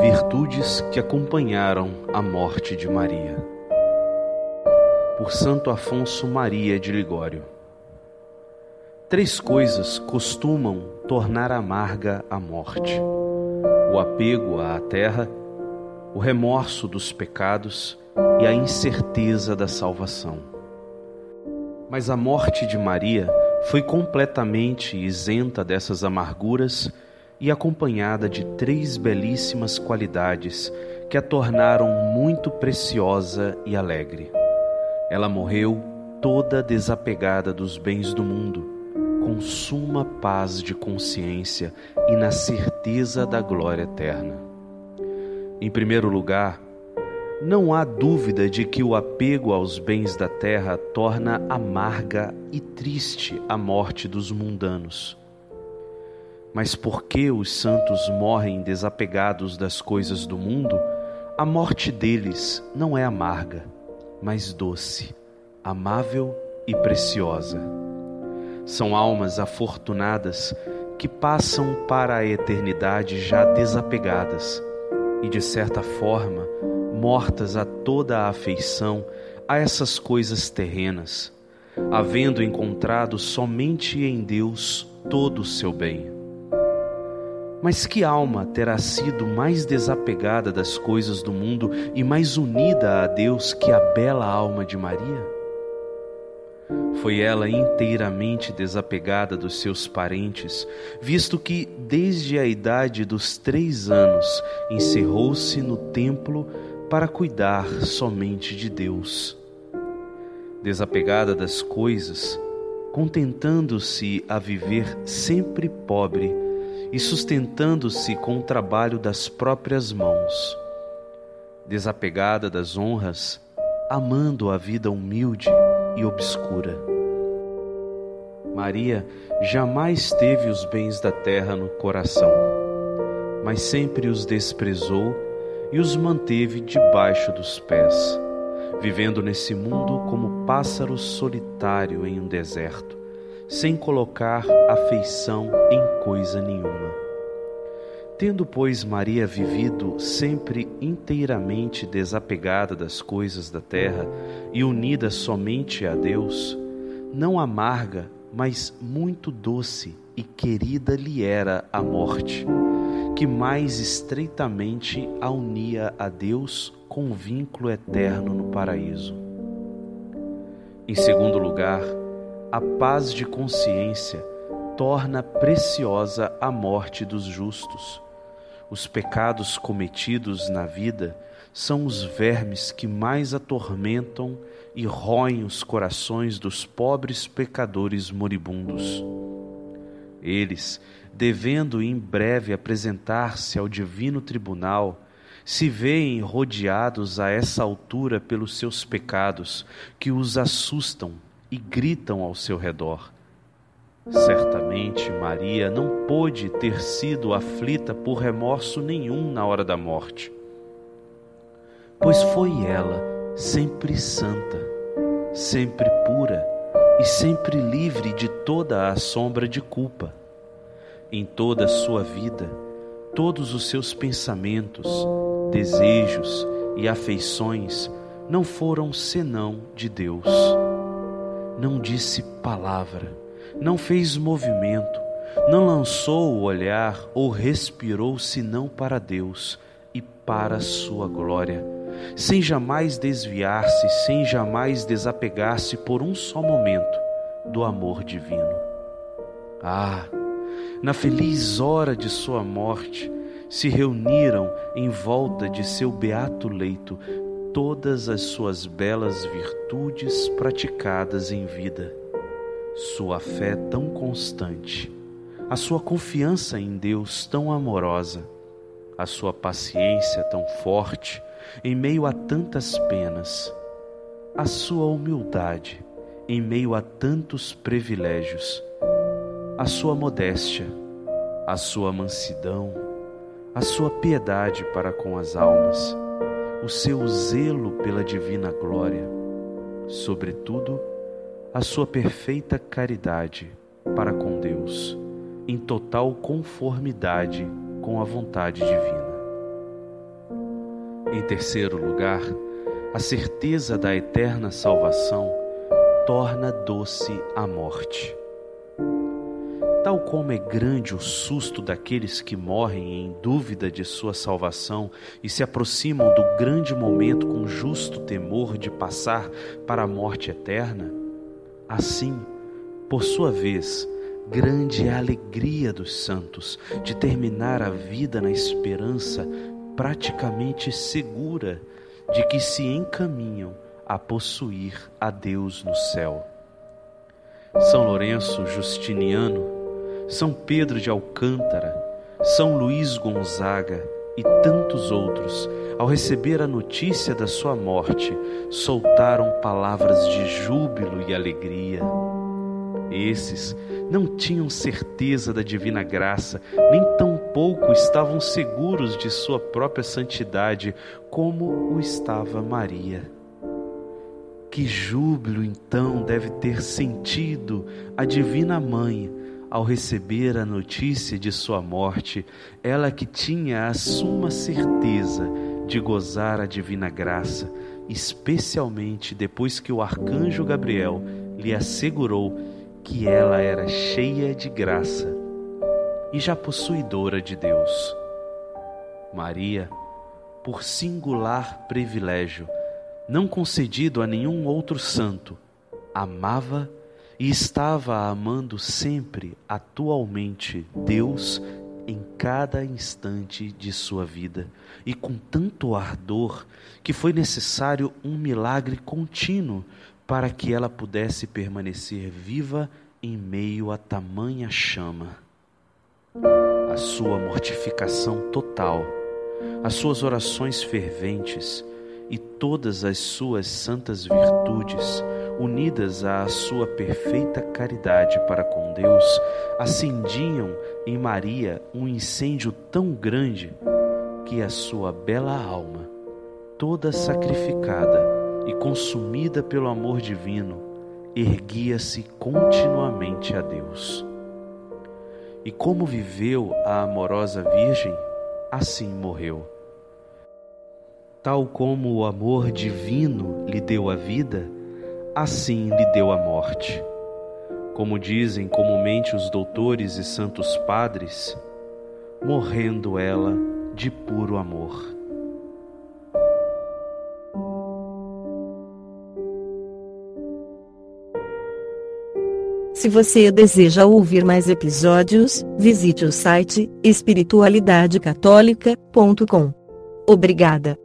Virtudes que acompanharam a morte de Maria. Por Santo Afonso Maria de Ligório. Três coisas costumam tornar amarga a morte: o apego à terra, o remorso dos pecados e a incerteza da salvação. Mas a morte de Maria foi completamente isenta dessas amarguras e acompanhada de três belíssimas qualidades que a tornaram muito preciosa e alegre. Ela morreu toda desapegada dos bens do mundo, com suma paz de consciência e na certeza da glória eterna. Em primeiro lugar, não há dúvida de que o apego aos bens da terra torna amarga e triste a morte dos mundanos. Mas porque os santos morrem desapegados das coisas do mundo, a morte deles não é amarga, mas doce, amável e preciosa. São almas afortunadas que passam para a eternidade já desapegadas e, de certa forma, mortas a toda a afeição a essas coisas terrenas, havendo encontrado somente em Deus todo o seu bem. Mas que alma terá sido mais desapegada das coisas do mundo e mais unida a Deus que a bela alma de Maria? Foi ela inteiramente desapegada dos seus parentes, visto que, desde a idade dos três anos, encerrou-se no templo para cuidar somente de Deus. Desapegada das coisas, contentando-se a viver sempre pobre e sustentando-se com o trabalho das próprias mãos. Desapegada das honras, amando a vida humilde e obscura. Maria jamais teve os bens da terra no coração, mas sempre os desprezou e os manteve debaixo dos pés, vivendo nesse mundo como pássaro solitário em um deserto, sem colocar afeição em coisa nenhuma. Tendo, pois, Maria vivido sempre inteiramente desapegada das coisas da terra e unida somente a Deus, não amarga, mas muito doce e querida lhe era a morte que mais estreitamente a unia a Deus com um vínculo eterno no paraíso. Em segundo lugar, a paz de consciência torna preciosa a morte dos justos. Os pecados cometidos na vida são os vermes que mais atormentam e roem os corações dos pobres pecadores moribundos. Eles, devendo em breve apresentar-se ao divino tribunal, se veem rodeados a essa altura pelos seus pecados, que os assustam e gritam ao seu redor. Certamente Maria não pôde ter sido aflita por remorso nenhum na hora da morte, pois foi ela sempre santa, sempre pura e sempre livre de toda a sombra de culpa. Em toda a sua vida, todos os seus pensamentos, desejos e afeições não foram senão de Deus. Não disse palavra, não fez movimento, não lançou o olhar ou respirou senão para Deus e para a sua glória sem jamais desviar-se, sem jamais desapegar-se por um só momento do amor divino. Ah, na feliz hora de sua morte, se reuniram em volta de seu beato leito todas as suas belas virtudes praticadas em vida. Sua fé tão constante, a sua confiança em Deus tão amorosa, a sua paciência tão forte, em meio a tantas penas, a sua humildade em meio a tantos privilégios, a sua modéstia, a sua mansidão, a sua piedade para com as almas, o seu zelo pela divina glória, sobretudo, a sua perfeita caridade para com Deus, em total conformidade com a vontade divina. Em terceiro lugar, a certeza da eterna salvação torna doce a morte. Tal como é grande o susto daqueles que morrem em dúvida de sua salvação e se aproximam do grande momento com justo temor de passar para a morte eterna, assim, por sua vez, grande é a alegria dos santos de terminar a vida na esperança praticamente segura de que se encaminham a possuir a Deus no céu. São Lourenço Justiniano são Pedro de Alcântara, São Luís Gonzaga e tantos outros, ao receber a notícia da sua morte, soltaram palavras de júbilo e alegria. Esses não tinham certeza da divina graça, nem tampouco estavam seguros de sua própria santidade, como o estava Maria. Que júbilo então deve ter sentido a Divina Mãe ao receber a notícia de sua morte, ela que tinha a suma certeza de gozar a divina graça, especialmente depois que o arcanjo Gabriel lhe assegurou que ela era cheia de graça e já possuidora de Deus. Maria, por singular privilégio, não concedido a nenhum outro santo, amava e estava amando sempre, atualmente, Deus em cada instante de sua vida e com tanto ardor que foi necessário um milagre contínuo para que ela pudesse permanecer viva em meio a tamanha chama. A sua mortificação total, as suas orações ferventes e todas as suas santas virtudes unidas à sua perfeita caridade para com Deus, acendiam em Maria um incêndio tão grande que a sua bela alma, toda sacrificada e consumida pelo amor divino, erguia-se continuamente a Deus. E como viveu a amorosa Virgem, assim morreu. Tal como o amor divino lhe deu a vida, assim lhe deu a morte. Como dizem comumente os doutores e santos padres, morrendo ela de puro amor. Se você deseja ouvir mais episódios, visite o site espiritualidadecatólica.com. Obrigada.